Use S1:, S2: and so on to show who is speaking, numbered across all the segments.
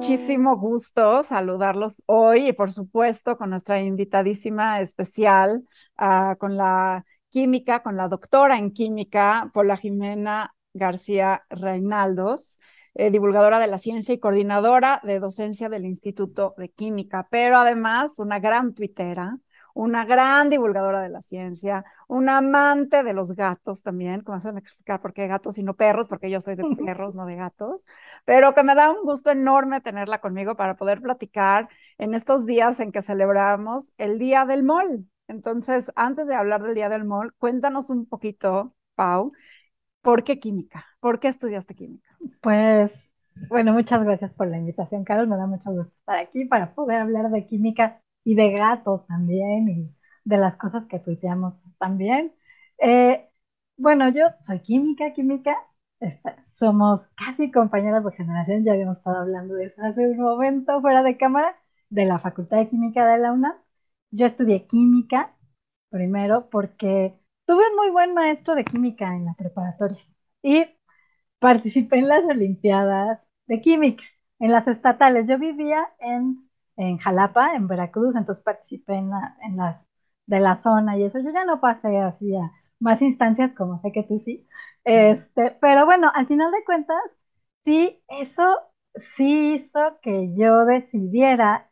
S1: muchísimo gusto saludarlos hoy y por supuesto con nuestra invitadísima especial, uh, con la química, con la doctora en química, Paula Jimena García Reinaldos, eh, divulgadora de la ciencia y coordinadora de docencia del Instituto de Química, pero además una gran tuitera, una gran divulgadora de la ciencia, una amante de los gatos también, como hacen explicar por qué gatos y no perros, porque yo soy de perros, no de gatos, pero que me da un gusto enorme tenerla conmigo para poder platicar en estos días en que celebramos el Día del Mol. Entonces, antes de hablar del Día del Mol, cuéntanos un poquito, Pau, ¿por qué química? ¿Por qué estudiaste química?
S2: Pues, bueno, muchas gracias por la invitación, Carlos. Me da mucho gusto estar aquí para poder hablar de química y de gatos también y de las cosas que tuiteamos también. Eh, bueno, yo soy química, química, este, somos casi compañeras de generación, ya habíamos estado hablando de eso hace un momento fuera de cámara, de la Facultad de Química de la UNAM. Yo estudié química primero porque tuve un muy buen maestro de química en la preparatoria y participé en las Olimpiadas de Química, en las estatales. Yo vivía en en Jalapa, en Veracruz, entonces participé en, las de la zona y eso. Yo ya no pasé así a más instancias como sé que tú sí. Este, pero bueno, al final de cuentas, sí, eso sí hizo que yo decidiera.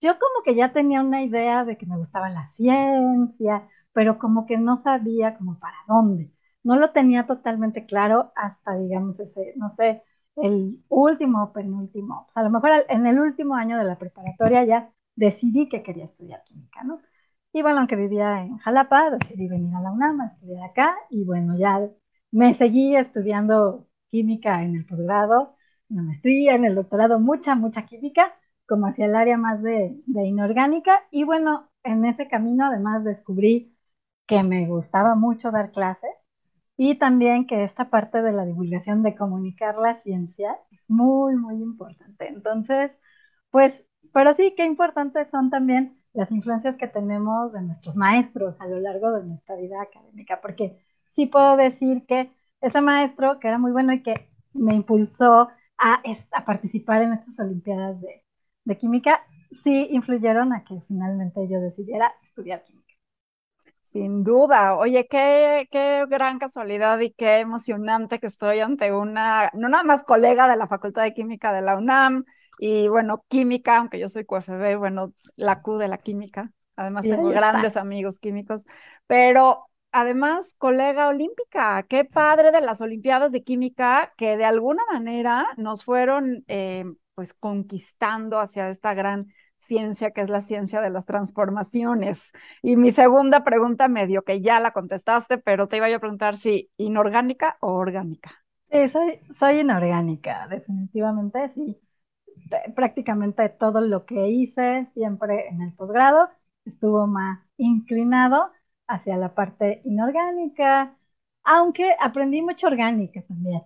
S2: Yo como que ya tenía una idea de que me gustaba la ciencia, pero como que no sabía como para dónde. No lo tenía totalmente claro hasta, digamos, ese, no sé, el último, penúltimo, pues a lo mejor en el último año de la preparatoria ya decidí que quería estudiar química, ¿no? Y bueno, aunque vivía en Jalapa, decidí venir a la UNAM a estudiar acá y bueno, ya me seguí estudiando química en el posgrado, en la maestría, en el doctorado, mucha, mucha química, como hacia el área más de, de inorgánica. Y bueno, en ese camino además descubrí que me gustaba mucho dar clases y también que esta parte de la divulgación de comunicar la ciencia es muy, muy importante. Entonces, pues, pero sí, qué importantes son también las influencias que tenemos de nuestros maestros a lo largo de nuestra vida académica, porque sí puedo decir que ese maestro, que era muy bueno y que me impulsó a, a participar en estas Olimpiadas de, de Química, sí influyeron a que finalmente yo decidiera estudiar química.
S1: Sin duda. Oye, qué, qué gran casualidad y qué emocionante que estoy ante una, no nada más colega de la Facultad de Química de la UNAM y bueno, química, aunque yo soy QFB, bueno, la Q de la química. Además tengo grandes amigos químicos, pero además colega olímpica. Qué padre de las Olimpiadas de Química que de alguna manera nos fueron eh, pues conquistando hacia esta gran ciencia que es la ciencia de las transformaciones. Y mi segunda pregunta medio que ya la contestaste, pero te iba yo a preguntar si inorgánica o orgánica.
S2: Sí, soy, soy inorgánica, definitivamente, sí. Prácticamente todo lo que hice siempre en el posgrado estuvo más inclinado hacia la parte inorgánica, aunque aprendí mucho orgánica también.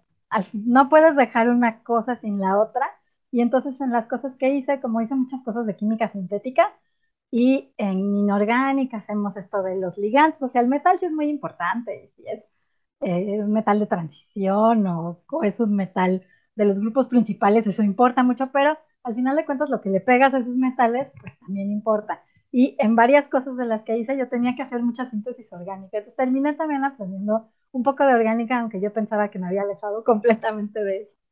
S2: No puedes dejar una cosa sin la otra y entonces en las cosas que hice, como hice muchas cosas de química sintética y en inorgánica hacemos esto de los ligantes, o sea, el metal sí es muy importante, si es eh, un metal de transición o, es un metal de los grupos principales, eso importa mucho, pero al final de cuentas lo que le pegas a esos metales, pues también importa. Y en varias cosas de las que hice yo tenía que hacer mucha síntesis orgánica. Entonces terminé también aprendiendo un poco de orgánica, aunque yo pensaba que me había alejado completamente de eso.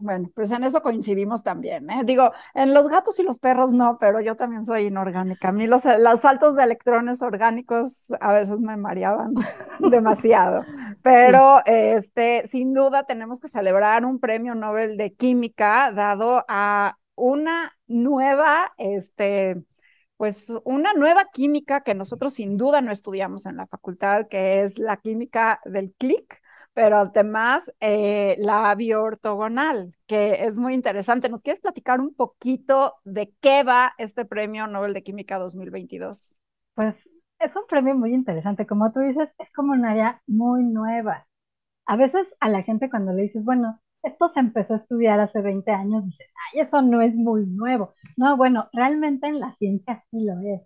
S1: Bueno, pues en eso coincidimos también, ¿eh? Digo, en los gatos y los perros no, pero yo también soy inorgánica. A mí los, los saltos de electrones orgánicos a veces me mareaban demasiado. Pero este, sin duda tenemos que celebrar un premio Nobel de Química dado a una nueva, este, pues una nueva química que nosotros sin duda no estudiamos en la facultad, que es la química del clic pero además eh, la bioortogonal, que es muy interesante. ¿Nos quieres platicar un poquito de qué va este Premio Nobel de Química 2022?
S2: Pues es un premio muy interesante. Como tú dices, es como un área muy nueva. A veces a la gente cuando le dices, bueno, esto se empezó a estudiar hace 20 años, dice, ay, eso no es muy nuevo. No, bueno, realmente en la ciencia sí lo es.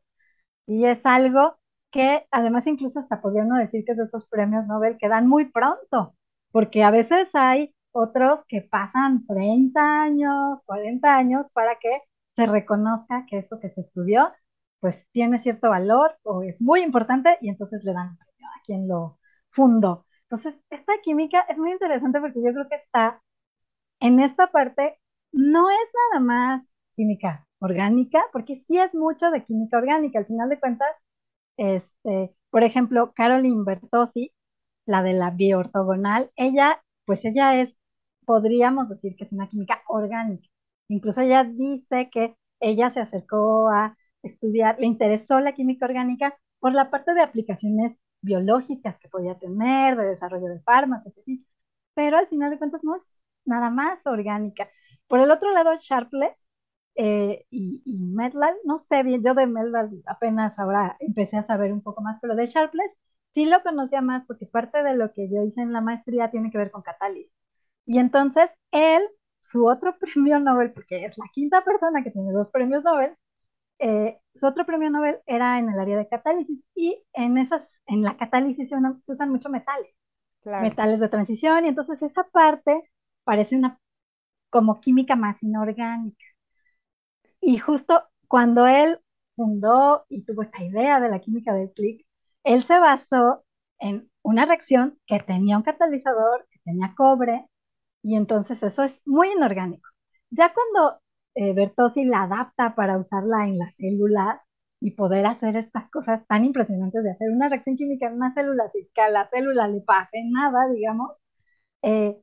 S2: Y es algo que además incluso hasta podría uno decir que es de esos premios Nobel que dan muy pronto, porque a veces hay otros que pasan 30 años, 40 años para que se reconozca que eso que se estudió pues tiene cierto valor o es muy importante y entonces le dan a quien lo fundó. Entonces, esta química es muy interesante porque yo creo que está en esta parte, no es nada más química orgánica, porque sí es mucho de química orgánica. Al final de cuentas, este, por ejemplo, Caroline Bertozzi, la de la bioortogonal, ella, pues ella es, podríamos decir que es una química orgánica. Incluso ella dice que ella se acercó a estudiar, le interesó la química orgánica por la parte de aplicaciones biológicas que podía tener, de desarrollo de fármacos, así. Pero al final de cuentas no es nada más orgánica. Por el otro lado, Sharpless eh, y, y Medlal, no sé bien, yo de Medlal apenas ahora empecé a saber un poco más, pero de Sharpless sí lo conocía más porque parte de lo que yo hice en la maestría tiene que ver con catálisis. Y entonces él, su otro premio Nobel, porque es la quinta persona que tiene dos premios Nobel, eh, su otro premio Nobel era en el área de catálisis y en esas, en la catálisis se, usan mucho metales, metales de transición y entonces esa parte parece una como química más inorgánica. Y justo cuando él fundó y tuvo esta idea de la química del clic, él se basó en una reacción que tenía un catalizador, que tenía cobre, y entonces eso es muy inorgánico. Ya cuando eh, la adapta para usarla en las células y poder hacer estas cosas tan impresionantes de hacer una reacción química en una célula sin que a la célula le pase nada, digamos, eh,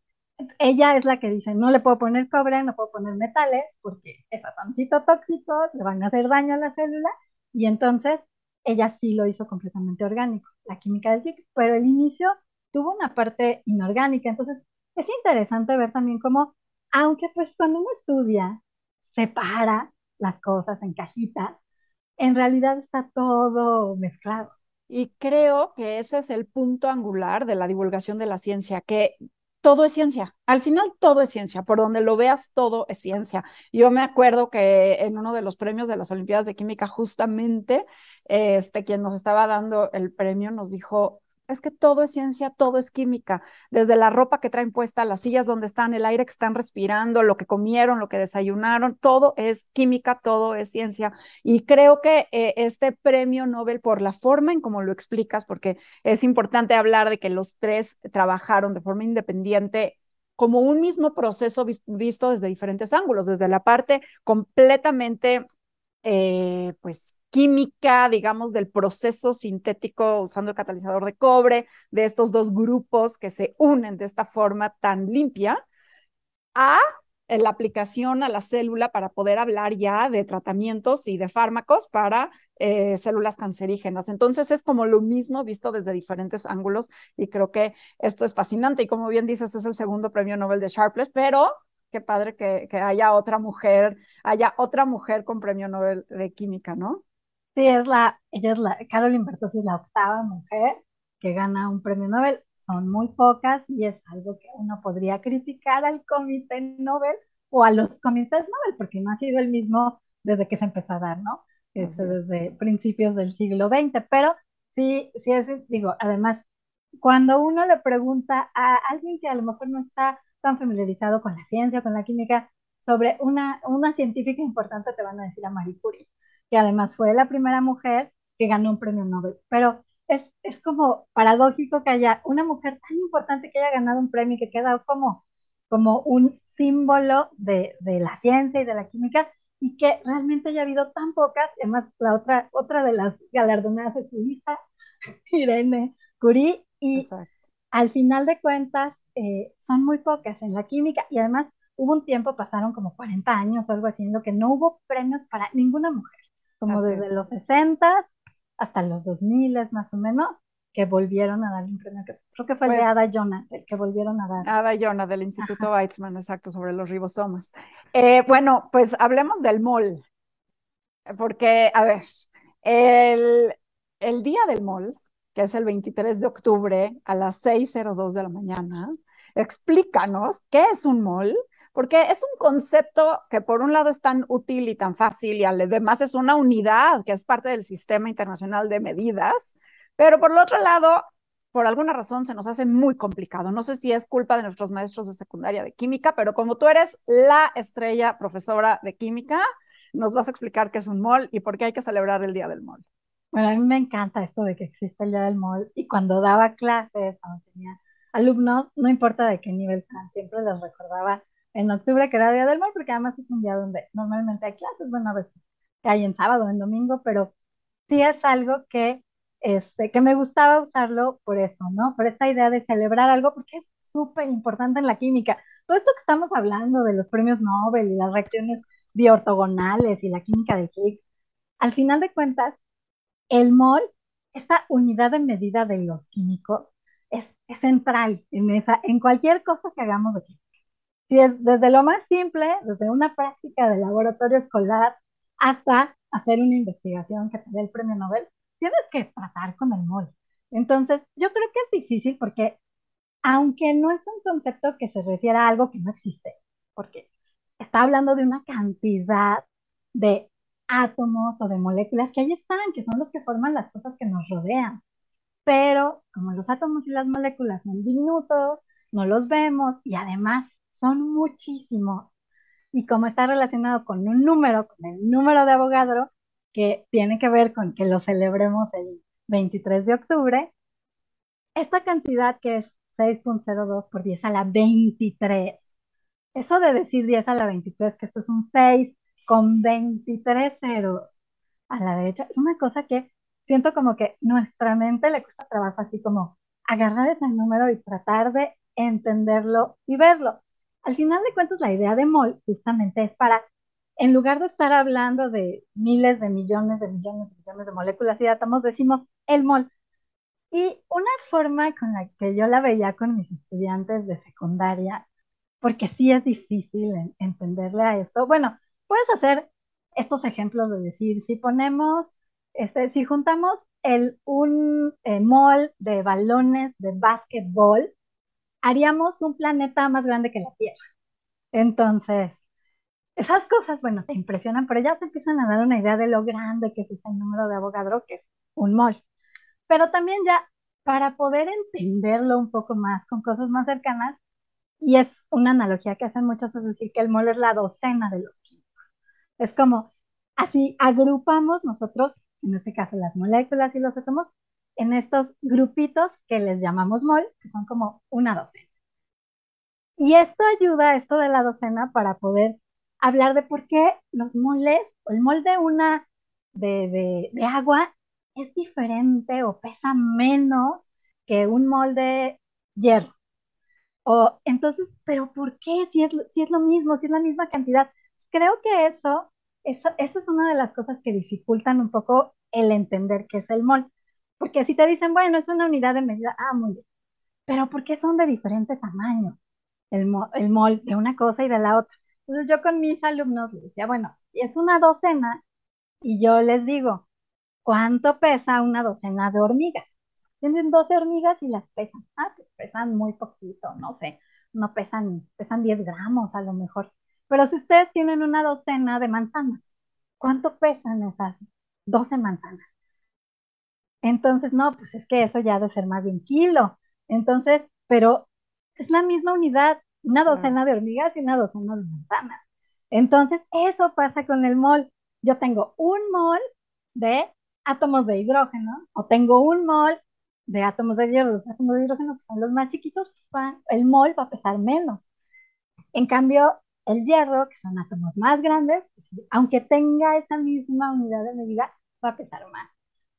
S2: ella es la que dice, no le puedo poner cobre, no puedo poner metales, porque esos son citotóxicos, le van a hacer daño a la célula, y entonces ella sí lo hizo completamente orgánico, la química del TIC, pero el inicio tuvo una parte inorgánica, entonces es interesante ver también cómo, aunque pues cuando uno estudia separa las cosas en cajitas, en realidad está todo mezclado.
S1: Y creo que ese es el punto angular de la divulgación de la ciencia, que todo es ciencia. Al final todo es ciencia. Por donde lo veas, todo es ciencia. Yo me acuerdo que en uno de los premios de las Olimpiadas de Química, justamente, este, quien nos estaba dando el premio nos dijo, es que todo es ciencia, todo es química, desde la ropa que traen puesta, las sillas donde están, el aire que están respirando, lo que comieron, lo que desayunaron, todo es química, todo es ciencia. Y creo que eh, este premio Nobel, por la forma en cómo lo explicas, porque es importante hablar de que los tres trabajaron de forma independiente como un mismo proceso visto desde diferentes ángulos, desde la parte completamente, eh, pues, química, digamos, del proceso sintético usando el catalizador de cobre, de estos dos grupos que se unen de esta forma tan limpia, a la aplicación a la célula para poder hablar ya de tratamientos y de fármacos para eh, células cancerígenas. Entonces es como lo mismo visto desde diferentes ángulos y creo que esto es fascinante y como bien dices es el segundo premio Nobel de Sharpless, pero qué padre que, que haya otra mujer, haya otra mujer con premio Nobel de química, ¿no?
S2: Sí, es la, ella es la, Caroline Bertozzi es la octava mujer que gana un premio Nobel. Son muy pocas y es algo que uno podría criticar al comité Nobel o a los comités Nobel, porque no ha sido el mismo desde que se empezó a dar, ¿no? Este, desde principios del siglo XX. Pero sí, sí es, digo, además, cuando uno le pregunta a alguien que a lo mejor no está tan familiarizado con la ciencia, con la química, sobre una, una científica importante, te van a decir a Marie Curie que además fue la primera mujer que ganó un premio Nobel. Pero es, es como paradójico que haya una mujer tan importante que haya ganado un premio y que queda como, como un símbolo de, de la ciencia y de la química y que realmente haya habido tan pocas. Además, la otra, otra de las galardonadas es su hija, Irene Curie, y al final de cuentas eh, son muy pocas en la química y además hubo un tiempo, pasaron como 40 años o algo así, en lo que no hubo premios para ninguna mujer como desde los 60 hasta los 2000 más o menos, que volvieron a dar un premio, creo que fue el de pues Ada Jonah, el que volvieron a dar.
S1: Ada Jonah del Instituto Weizmann, exacto, sobre los ribosomas. Eh, bueno, pues hablemos del MOL, porque, a ver, el, el día del MOL, que es el 23 de octubre a las 6.02 de la mañana, explícanos qué es un MOL, porque es un concepto que por un lado es tan útil y tan fácil y además es una unidad que es parte del sistema internacional de medidas, pero por el otro lado por alguna razón se nos hace muy complicado. No sé si es culpa de nuestros maestros de secundaria de química, pero como tú eres la estrella profesora de química, nos vas a explicar qué es un mol y por qué hay que celebrar el Día del Mol.
S2: Bueno, a mí me encanta esto de que existe el Día del Mol y cuando daba clases, cuando tenía alumnos, no importa de qué nivel están, siempre les recordaba en octubre que era Día del Mol, porque además es un día donde normalmente hay clases, bueno, a veces hay en sábado, en domingo, pero sí es algo que, este, que me gustaba usarlo por eso, ¿no? Por esta idea de celebrar algo, porque es súper importante en la química. Todo esto que estamos hablando de los premios Nobel y las reacciones bioortogonales y la química de Higgs, al final de cuentas, el mol, esta unidad de medida de los químicos, es, central en, esa, en cualquier cosa que hagamos de química. Si es desde lo más simple, desde una práctica de laboratorio escolar, hasta hacer una investigación que te dé el premio Nobel, tienes que tratar con el mol. Entonces, yo creo que es difícil porque, aunque no es un concepto que se refiera a algo que no existe, porque está hablando de una cantidad de átomos o de moléculas que ahí están, que son los que forman las cosas que nos rodean. Pero como los átomos y las moléculas son diminutos, no los vemos y además son muchísimos. Y como está relacionado con un número, con el número de Avogadro, que tiene que ver con que lo celebremos el 23 de octubre, esta cantidad que es 6.02 por 10 a la 23, eso de decir 10 a la 23, que esto es un 6 con 23 ceros a la derecha, es una cosa que siento como que nuestra mente le cuesta trabajo así como agarrar ese número y tratar de entenderlo y verlo. Al final de cuentas, la idea de mol justamente es para, en lugar de estar hablando de miles de millones de millones de millones de moléculas y átomos, decimos el mol. Y una forma con la que yo la veía con mis estudiantes de secundaria, porque sí es difícil entenderle a esto, bueno, puedes hacer estos ejemplos de decir, si ponemos, este, si juntamos el, un eh, mol de balones de básquetbol, haríamos un planeta más grande que la Tierra. Entonces, esas cosas, bueno, te impresionan, pero ya te empiezan a dar una idea de lo grande que es ese número de Avogadro, que es un mol. Pero también ya, para poder entenderlo un poco más con cosas más cercanas, y es una analogía que hacen muchos, es decir, que el mol es la docena de los químicos. Es como, así agrupamos nosotros, en este caso las moléculas y los átomos, en estos grupitos que les llamamos mol, que son como una docena. Y esto ayuda, esto de la docena, para poder hablar de por qué los moles, o el mol de una de, de, agua es diferente o pesa menos que un mol de hierro. O entonces, pero ¿por qué? Si es, si es lo mismo, si es la misma cantidad. Creo que eso, eso, eso es una de las cosas que dificultan un poco el entender qué es el mol. Porque si te dicen, bueno, es una unidad de medida, ah, muy bien. Pero ¿por qué son de diferente tamaño? El, el mol de una cosa y de la otra. Entonces yo con mis alumnos les decía, bueno, es una docena y yo les digo, ¿cuánto pesa una docena de hormigas? Tienen 12 hormigas y las pesan. Ah, pues pesan muy poquito, no sé, no pesan, pesan 10 gramos a lo mejor. Pero si ustedes tienen una docena de manzanas, ¿cuánto pesan esas 12 manzanas? Entonces, no, pues es que eso ya ha de ser más de un kilo. Entonces, pero es la misma unidad, una docena de hormigas y una docena de manzanas. Entonces, eso pasa con el mol. Yo tengo un mol de átomos de hidrógeno o tengo un mol de átomos de hierro. Los átomos de hidrógeno que son los más chiquitos, pues, el mol va a pesar menos. En cambio, el hierro, que son átomos más grandes, pues, aunque tenga esa misma unidad de medida, va a pesar más.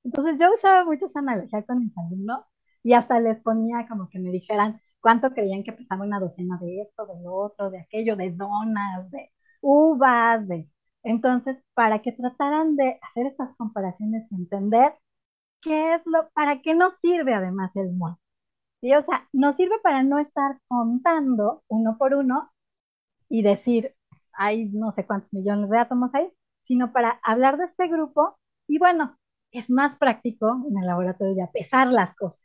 S2: Entonces yo usaba mucho esa analogía con mis alumnos y hasta les ponía como que me dijeran cuánto creían que pesaba una docena de esto, de otro, de aquello, de donas, de uvas, de... Entonces, para que trataran de hacer estas comparaciones y entender qué es lo, para qué nos sirve además el mol. ¿Sí? O sea, nos sirve para no estar contando uno por uno y decir, hay no sé cuántos millones de átomos ahí, sino para hablar de este grupo y bueno, es más práctico en el laboratorio ya pesar las cosas.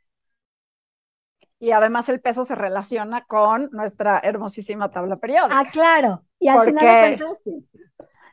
S1: Y además el peso se relaciona con nuestra hermosísima tabla periódica.
S2: Ah, claro. Y al final de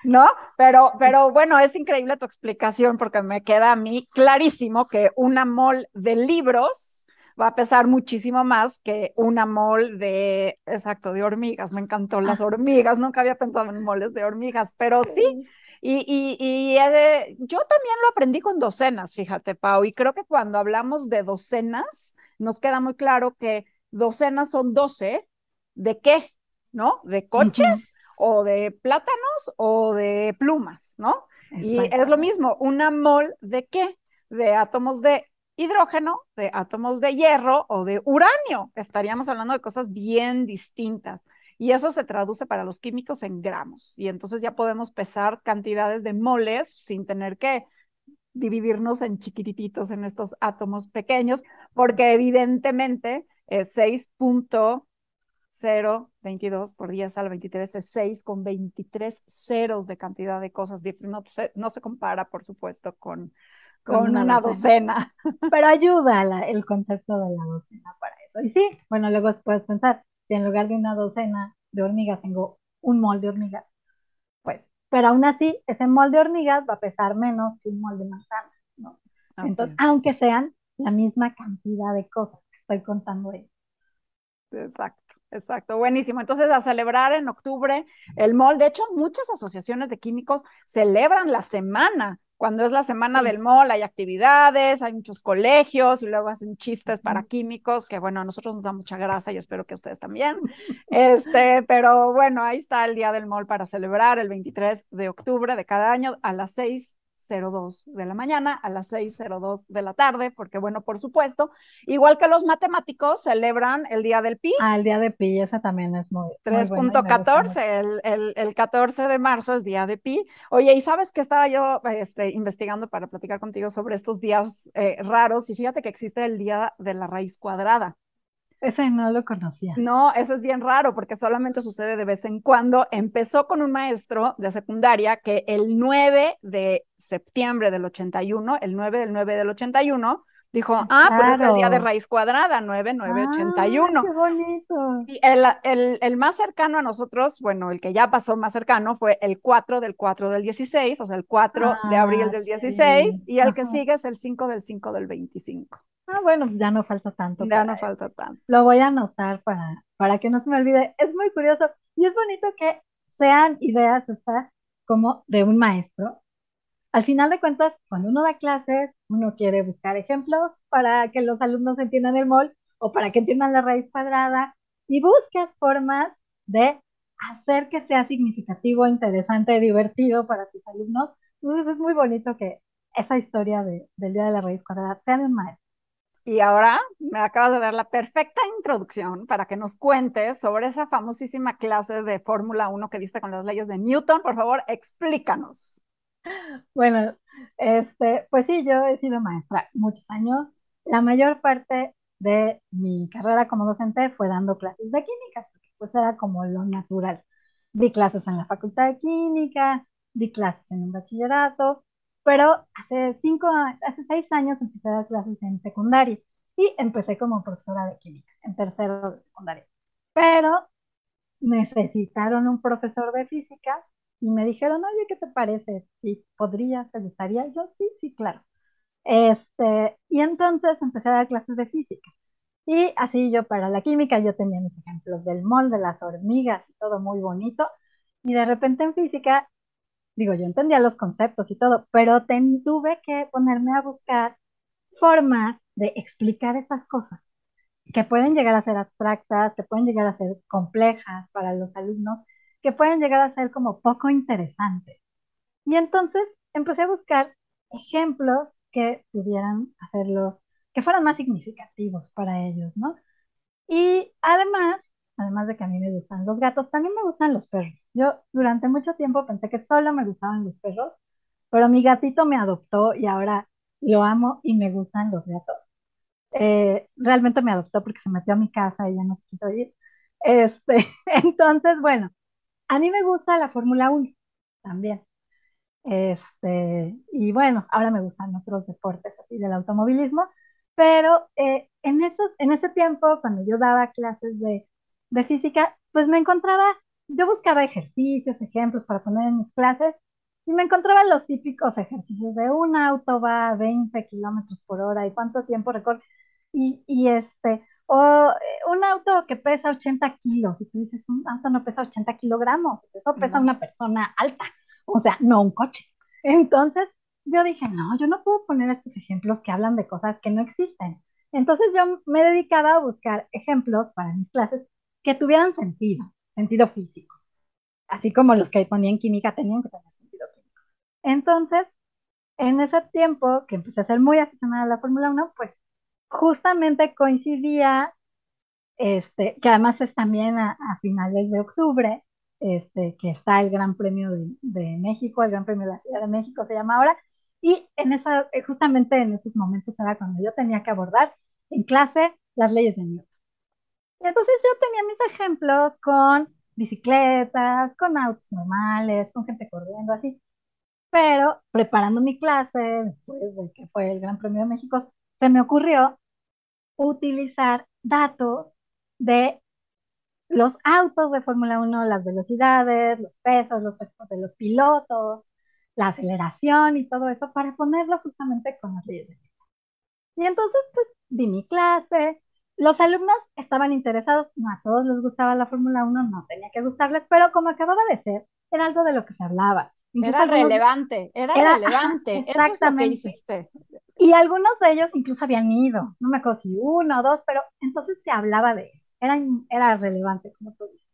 S1: ¿no? Pero, pero bueno, es increíble tu explicación porque me queda a mí clarísimo que una mol de libros va a pesar muchísimo más que una mol de, exacto, de hormigas. Me encantó las hormigas, nunca había pensado en moles de hormigas, pero sí. Y, y, y yo también lo aprendí con docenas, fíjate, Pau, y creo que cuando hablamos de docenas, nos queda muy claro que docenas son doce, ¿de qué? ¿No? ¿De coches? o de plátanos o de plumas, ¿no? Y es lo mismo, una mol de qué? De átomos de hidrógeno, de átomos de hierro o de uranio. Estaríamos hablando de cosas bien distintas. Y eso se traduce para los químicos en gramos. Y entonces ya podemos pesar cantidades de moles sin tener que dividirnos en chiquititos en estos átomos pequeños, porque evidentemente es 6.022 por 10 a la 23 es 6 con 23 ceros de cantidad de cosas No se, no se compara, por supuesto, con, con, una, docena.
S2: Pero ayuda el concepto de la docena para eso. Y sí, bueno, luego puedes pensar, si en lugar de una docena de hormigas tengo un mol de hormigas, pues, pero aún así, ese mol de hormigas va a pesar menos que un mol de manzana, ¿no? Entonces, aunque sean la misma cantidad de cosas que estoy contando ahí.
S1: Exacto. Exacto, buenísimo. Entonces, a celebrar en octubre el MOL. De hecho, muchas asociaciones de químicos celebran la semana cuando es la semana del MOL hay actividades, hay muchos colegios y luego hacen chistes para químicos, que bueno, a nosotros nos da mucha grasa y espero que ustedes también. Este, pero bueno, ahí está el día del MOL para celebrar el 23 de octubre de cada año a las 6 6.02 de la mañana a las 6.02 de la tarde, porque bueno, por supuesto, igual que los matemáticos celebran el Día del Pi.
S2: Ah, el Día de Pi, esa también es muy
S1: 3.14, el, el, el, 14 de marzo es Día de Pi. Oye, ¿y sabes que estaba yo este, investigando para platicar contigo sobre estos días eh, raros? Y fíjate que existe el Día de la Raíz Cuadrada.
S2: Ese no lo conocía.
S1: No, eso es bien raro porque solamente sucede de vez en cuando. Empezó con un maestro de secundaria que el 9 de septiembre del 81, el 9 del 9 del 81, dijo, ah, pues es el día de raíz cuadrada, 9981.
S2: Ah, qué bonito.
S1: Y el, el, el, más cercano a nosotros, bueno, el que ya pasó más cercano fue el 4 del 4 del 16, o sea, el 4 de abril ah, del 16, y el que sigue es el 5 del 5 del 25.
S2: Ah, bueno, ya no falta tanto.
S1: Ya no falta tanto.
S2: Lo voy a anotar para, para que no se me olvide. Es muy curioso y es bonito que sean ideas como de un maestro. Al final de cuentas, cuando uno da clases, uno quiere buscar ejemplos para que los alumnos entiendan el mol o para que entiendan la raíz cuadrada y buscas formas de hacer que sea significativo, interesante, divertido para tus alumnos. Entonces es muy bonito que esa historia de, del Día de la Raíz Cuadrada sea de un maestro.
S1: Y ahora me acabas de dar la perfecta introducción para que nos cuentes sobre esa famosísima clase de Fórmula 1 que diste con las leyes de Newton. Por favor, explícanos.
S2: Bueno, este, pues sí, yo he sido maestra muchos años. La mayor parte de mi carrera como docente fue dando clases de química, porque pues era como lo natural. Di clases en la Facultad de Química, di clases en un bachillerato, pero hace cinco, hace seis años empecé a dar clases en secundaria y empecé como profesora de química en tercero de secundaria. Pero necesitaron un profesor de física y me dijeron, oye, ¿qué te parece? Si podrías, ¿te gustaría? Yo sí, sí, claro. Este, y entonces empecé a dar clases de física. Y así yo para la química, yo tenía mis ejemplos del molde, de las hormigas y todo muy bonito. Y de repente en física digo, yo entendía los conceptos y todo, pero tuve que ponerme a buscar formas de explicar estas cosas que pueden llegar a ser abstractas, que pueden llegar a ser complejas para los alumnos, que pueden llegar a ser como poco interesantes. Y entonces empecé a buscar ejemplos que pudieran hacerlos, que fueran más significativos para ellos, ¿no? Y además además de que a mí me gustan los gatos, también me gustan los perros. Yo durante mucho tiempo pensé que solo me gustaban los perros, pero mi gatito me adoptó y ahora lo amo y me gustan los gatos. Eh, realmente me adoptó porque se metió a mi casa y ya no se quiso ir. Este, entonces, bueno, a mí me gusta la Fórmula 1 también. Este, y bueno, ahora me gustan otros deportes así del automovilismo, pero eh, en, esos, en ese tiempo, cuando yo daba clases de de física, pues me encontraba, yo buscaba ejercicios, ejemplos para poner en mis clases y me encontraba los típicos ejercicios de un auto va a 20 kilómetros por hora y cuánto tiempo recorre. Y, y este, o eh, un auto que pesa 80 kilos, y tú dices, un auto no pesa 80 kilogramos, eso pesa una persona alta, o sea, no un coche. Entonces, yo dije, no, yo no puedo poner estos ejemplos que hablan de cosas que no existen. Entonces yo me dedicaba a buscar ejemplos para mis clases que tuvieran sentido, sentido físico, así como los que ponía en química tenían que tener sentido químico. Entonces, en ese tiempo que empecé a ser muy aficionada a la Fórmula 1, pues justamente coincidía, este, que además es también a, finales de octubre, este, que está el Gran Premio de, México, el Gran Premio de la Ciudad de México se llama ahora, y en esa, justamente en esos momentos era cuando yo tenía que abordar en clase las leyes de Newton. Entonces yo tenía mis ejemplos con bicicletas, con autos normales, con gente corriendo, así. Pero preparando mi clase, después de que fue el Gran Premio de México, se me ocurrió utilizar datos de los autos de Fórmula 1, las velocidades, los pesos, los pesos de los pilotos, la aceleración y todo eso para ponerlo justamente con las leyes de Y entonces, pues, di mi clase. Los alumnos estaban interesados, no a todos les gustaba la Fórmula 1, no tenía que gustarles, pero como acababa de ser, era algo de lo que se hablaba.
S1: era relevante, era, relevante, exactamente.
S2: Y algunos de ellos incluso habían ido, no me acuerdo si uno o dos, pero entonces se hablaba de eso, era, era relevante, como tú dices.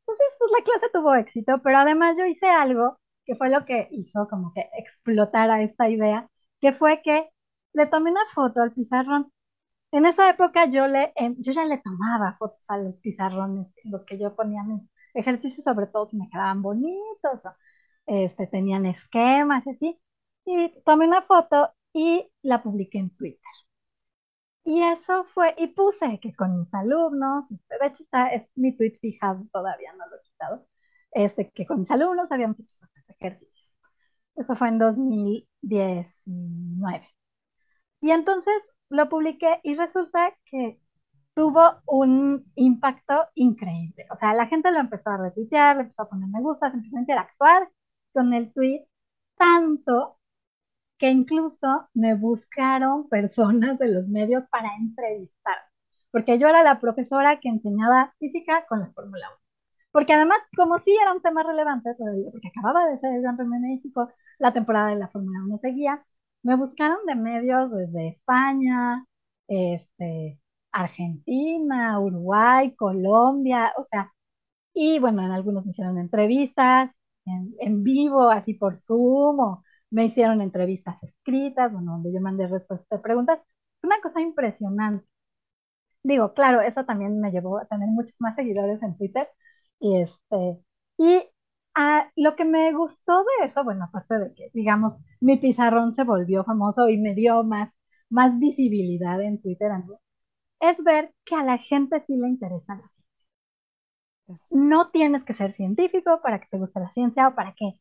S2: Entonces, pues la clase tuvo éxito, pero además yo hice algo que fue lo que hizo como que explotara esta idea, que fue que le tomé una foto al pizarrón. En esa época yo, le, em, yo ya le tomaba fotos a los pizarrones en los que yo ponía mis ejercicios, sobre todo si me quedaban bonitos, este, tenían esquemas y así. Y tomé una foto y la publiqué en Twitter. Y eso fue, y puse que con mis alumnos, este, de hecho está, es mi tweet fijado, todavía no lo he quitado, este, que con mis alumnos habíamos hecho ejercicios. Eso fue en 2019. Y entonces lo publiqué y resulta que tuvo un impacto increíble. O sea, la gente lo empezó a retuitear, empezó a poner me gusta, empezó a interactuar con el tweet, tanto que incluso me buscaron personas de los medios para entrevistar, porque yo era la profesora que enseñaba física con la Fórmula 1. Porque además, como sí era un tema relevante todavía, porque acababa de ser el Gran Premio de México, la temporada de la Fórmula 1 seguía, me buscaron de medios desde España, este, Argentina, Uruguay, Colombia, o sea, y bueno, en algunos me hicieron entrevistas en, vivo, así por Zoom, o me hicieron entrevistas escritas, bueno, donde yo mandé respuestas de preguntas. Una cosa impresionante. Digo, claro, eso también me llevó a tener muchos más seguidores en Twitter, y, este, y ah, lo que me gustó de eso, bueno, aparte de que, digamos, mi pizarrón se volvió famoso y me dio más, más visibilidad en Twitter, es ver que a la gente sí le interesa la ciencia. No tienes que ser científico para que te guste la ciencia o para que,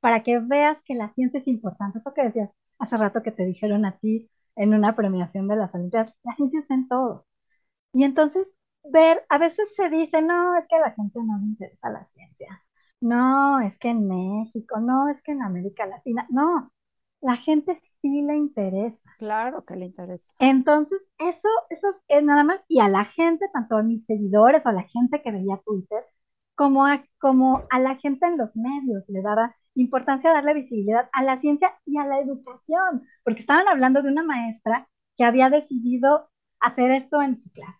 S2: para que veas que la ciencia es importante. Eso que decías hace rato que te dijeron a ti en una premiación de las Olimpiadas, la ciencia está en todo. Y entonces ver, a veces se dice, no, es que a la gente no le interesa la ciencia. No, es que en México, no, es que en América Latina, no, la gente sí le interesa.
S1: Claro que le interesa.
S2: Entonces, eso, eso es nada más, y a la gente, tanto a mis seguidores o a la gente que veía Twitter, como a, como a la gente en los medios, le daba importancia darle visibilidad a la ciencia y a la educación, porque estaban hablando de una maestra que había decidido hacer esto en su clase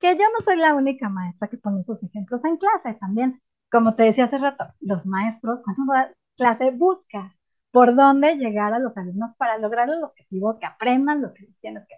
S2: que yo no soy la única maestra que pone esos ejemplos en clase también. Como te decía hace rato, los maestros, cuando das clase, buscas por dónde llegar a los alumnos para lograr el objetivo que aprendan lo que les tienes que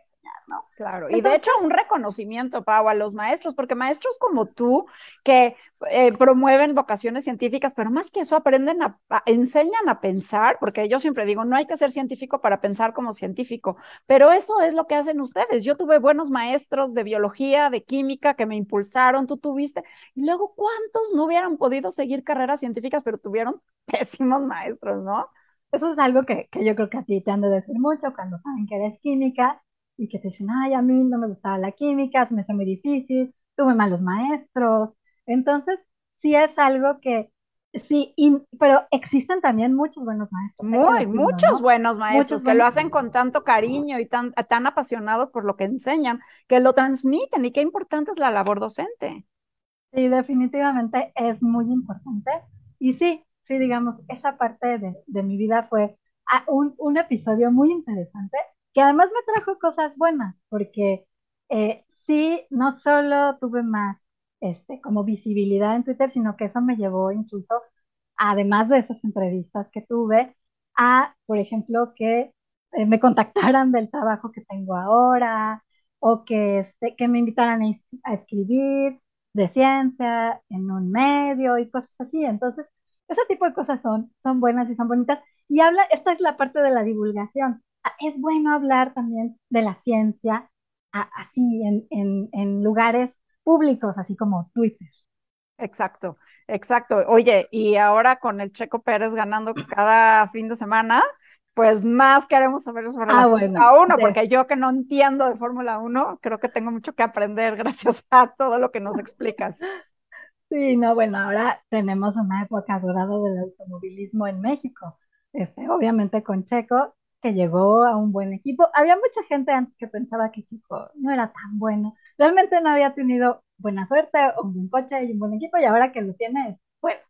S2: ¿no?
S1: Claro, y de hecho un reconocimiento, Pau, a los maestros, porque maestros como tú que eh, promueven vocaciones científicas, pero más que eso aprenden a, enseñan a pensar, porque yo siempre digo, no hay que ser científico para pensar como científico, pero eso es lo que hacen ustedes. Yo tuve buenos maestros de biología, de química que me impulsaron, tú tuviste, y luego cuántos no hubieran podido seguir carreras científicas, pero tuvieron pésimos maestros, ¿no?
S2: Eso es algo que, que yo creo que a ti te han de decir mucho cuando saben que eres química y que te dicen, ay, a mí no me gustaba la química, se me hizo muy difícil, tuve malos maestros. Entonces, sí es algo que Sí, pero existen también muchos buenos maestros.
S1: Muy, muchos buenos maestros que lo hacen con tanto cariño y tan, tan apasionados por lo que enseñan, que lo transmiten y qué importante es la labor docente.
S2: Sí, definitivamente es muy importante. Y sí, sí, digamos, esa parte de, mi vida fue ah, un, un, episodio muy interesante que además me trajo cosas buenas, porque eh, sí, no solo tuve más este, como visibilidad en Twitter, sino que eso me llevó incluso, además de esas entrevistas que tuve, a, por ejemplo, que eh, me contactaran del trabajo que tengo ahora o que, este, que me invitaran a, escribir de ciencia en un medio y cosas así. Entonces, ese tipo de cosas son, son buenas y son bonitas. Y habla, esta es la parte de la divulgación. Ah, es bueno hablar también de la ciencia así en, en, en lugares públicos, así como Twitter.
S1: Exacto, exacto. Oye, y ahora con el Checo Pérez ganando cada fin de semana, pues más queremos saber sobre la ah, Fórmula 1, porque yo que no entiendo de Fórmula 1, creo que tengo mucho que aprender gracias a todo lo que nos explicas.
S2: Sí, no, bueno, ahora tenemos una época dorada del automovilismo en México. Este, obviamente con Checo, que llegó a un buen equipo. Había mucha gente antes que pensaba que Checo no era tan bueno, realmente no había tenido buena suerte, un buen coche y un buen equipo, y ahora que lo tiene es, bueno,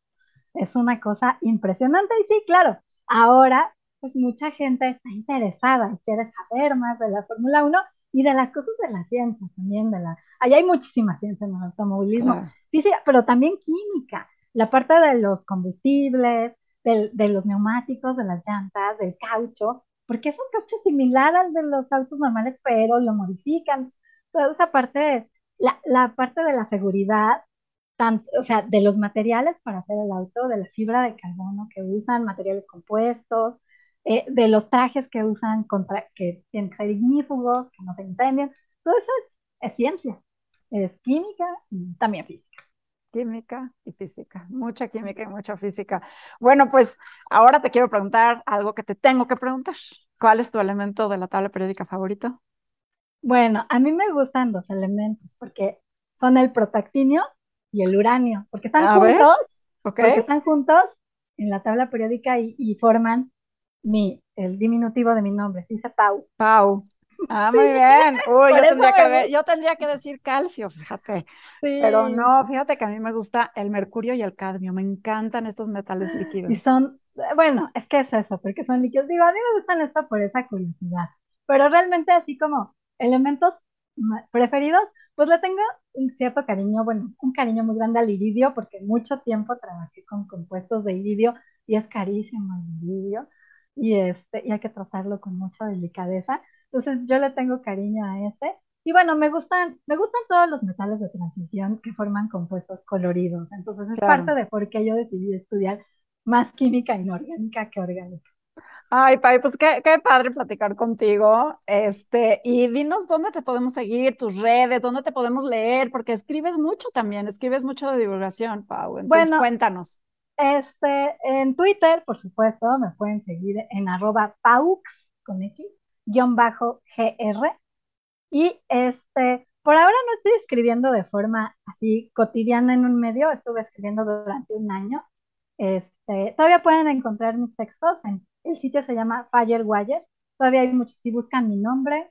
S2: es una cosa impresionante. Y sí, claro, ahora pues mucha gente está interesada y quiere saber más de la Fórmula 1 y de las cosas de la ciencia también, de la... Allá hay muchísima ciencia en el automovilismo, física, pero también química, la parte de los combustibles, de los neumáticos, de las llantas, del caucho, porque es un caucho similar al de los autos normales, pero lo modifican, toda esa parte, la, la parte de la seguridad, tanto, o sea, de los materiales para hacer el auto, de la fibra de carbono que usan, materiales compuestos, eh, de los trajes que usan contra, que tienen que ser ignífugos, que no se incendian, todo eso es, es ciencia, es química y también física
S1: química y física, mucha química y mucha física. Bueno, pues ahora te quiero preguntar algo que te tengo que preguntar. ¿Cuál es tu elemento de la tabla periódica favorito?
S2: Bueno, a mí me gustan dos elementos porque son el protactinio y el uranio, porque están juntos, porque están juntos en la tabla periódica y, forman mi, el diminutivo de mi nombre, dice Pau.
S1: Pau. Ah, muy bien. Uy, yo tendría, que yo tendría, que decir calcio, fíjate. Pero no, fíjate que a mí me gusta el mercurio y el cadmio. Me encantan estos metales líquidos.
S2: Y son, bueno, es que es eso, porque son líquidos. Digo, a mí me gustan esto por esa curiosidad. Pero realmente así como elementos preferidos, pues le tengo un cierto cariño, bueno, un cariño muy grande al iridio, porque mucho tiempo trabajé con compuestos de iridio y es carísimo el iridio y, este, y hay que tratarlo con mucha delicadeza. Entonces yo le tengo cariño a ese. Y bueno, me gustan, me gustan todos los metales de transición que forman compuestos coloridos. Entonces es parte de por qué yo decidí estudiar más química inorgánica que orgánica.
S1: Ay, Pai, pues qué, qué, padre platicar contigo. Este, y dinos dónde te podemos seguir, tus redes, dónde te podemos leer, porque escribes mucho también, escribes mucho de divulgación, Pau. Entonces, bueno, cuéntanos.
S2: Este, en Twitter, por supuesto, me pueden seguir en arroba paux con X, GR. Y este, por ahora no estoy escribiendo de forma así cotidiana en un medio, estuve escribiendo durante un año. Este, todavía pueden encontrar mis textos en el sitio se llama Firewire. Todavía hay muchos, si buscan mi nombre,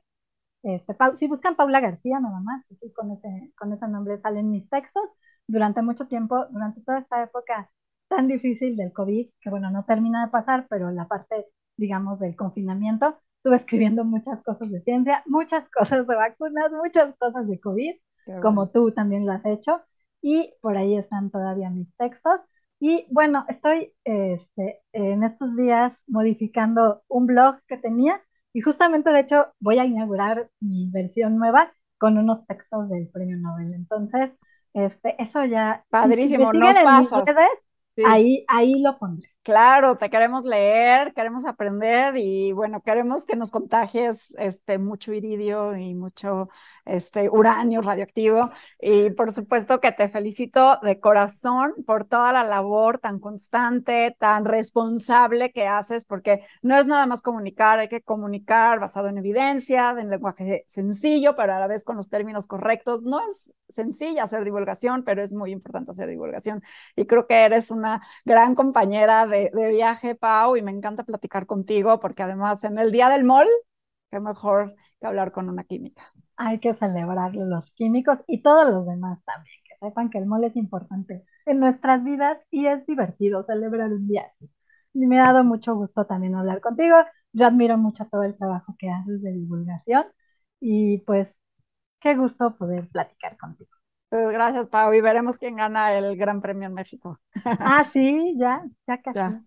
S2: este, si buscan Paula García nada más, con, ese, con ese nombre salen mis textos. Durante mucho tiempo, durante toda esta época tan difícil del COVID, que bueno, no termina de pasar, pero la parte, digamos, del confinamiento, estuve escribiendo muchas cosas de ciencia, muchas cosas de vacunas, muchas cosas de COVID, como tú también lo has hecho, y por ahí están todavía mis textos. Y bueno, estoy este, en estos días modificando un blog que tenía y justamente de hecho voy a inaugurar mi versión nueva con unos textos del premio Nobel. Entonces, este, eso ya...
S1: Padrísimo, nos pasas.
S2: ahí, ahí lo pondré.
S1: Claro, te queremos leer, queremos aprender y bueno, queremos que nos contagies este, mucho iridio y mucho este, uranio radioactivo. Y por supuesto que te felicito de corazón por toda la labor tan constante, tan responsable que haces, porque no es nada más comunicar, hay que comunicar basado en evidencia, en lenguaje sencillo, pero a la vez con los términos correctos. No es sencilla hacer divulgación, pero es muy importante hacer divulgación. Y creo que eres una gran compañera de, viaje, Pau, y me encanta platicar contigo porque además en el Día del MOL, qué mejor que hablar con una química.
S2: Hay que celebrar los químicos y todos los demás también, que sepan que el MOL es importante en nuestras vidas y es divertido celebrar un día así. Y me ha dado mucho gusto también hablar contigo. Yo admiro mucho todo el trabajo que haces de divulgación y pues qué gusto poder platicar contigo.
S1: Pues gracias, Pau, y veremos quién gana el Gran Premio en México.
S2: Ah, sí, ya, ya casi.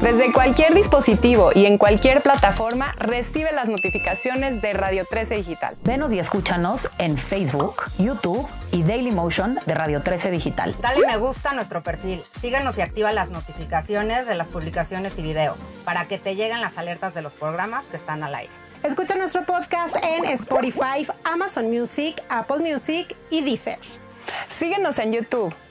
S3: Desde cualquier dispositivo y en cualquier plataforma, recibe las notificaciones de Radio 13 Digital.
S4: Venos y escúchanos en Facebook, YouTube y Daily Motion de Radio 13 Digital.
S5: Dale me gusta a nuestro perfil, síguenos y activa las notificaciones de las publicaciones y video para que te lleguen las alertas de los programas que están al aire.
S6: Escucha nuestro podcast en Spotify, Amazon Music, Apple Music y Deezer.
S3: Síguenos en YouTube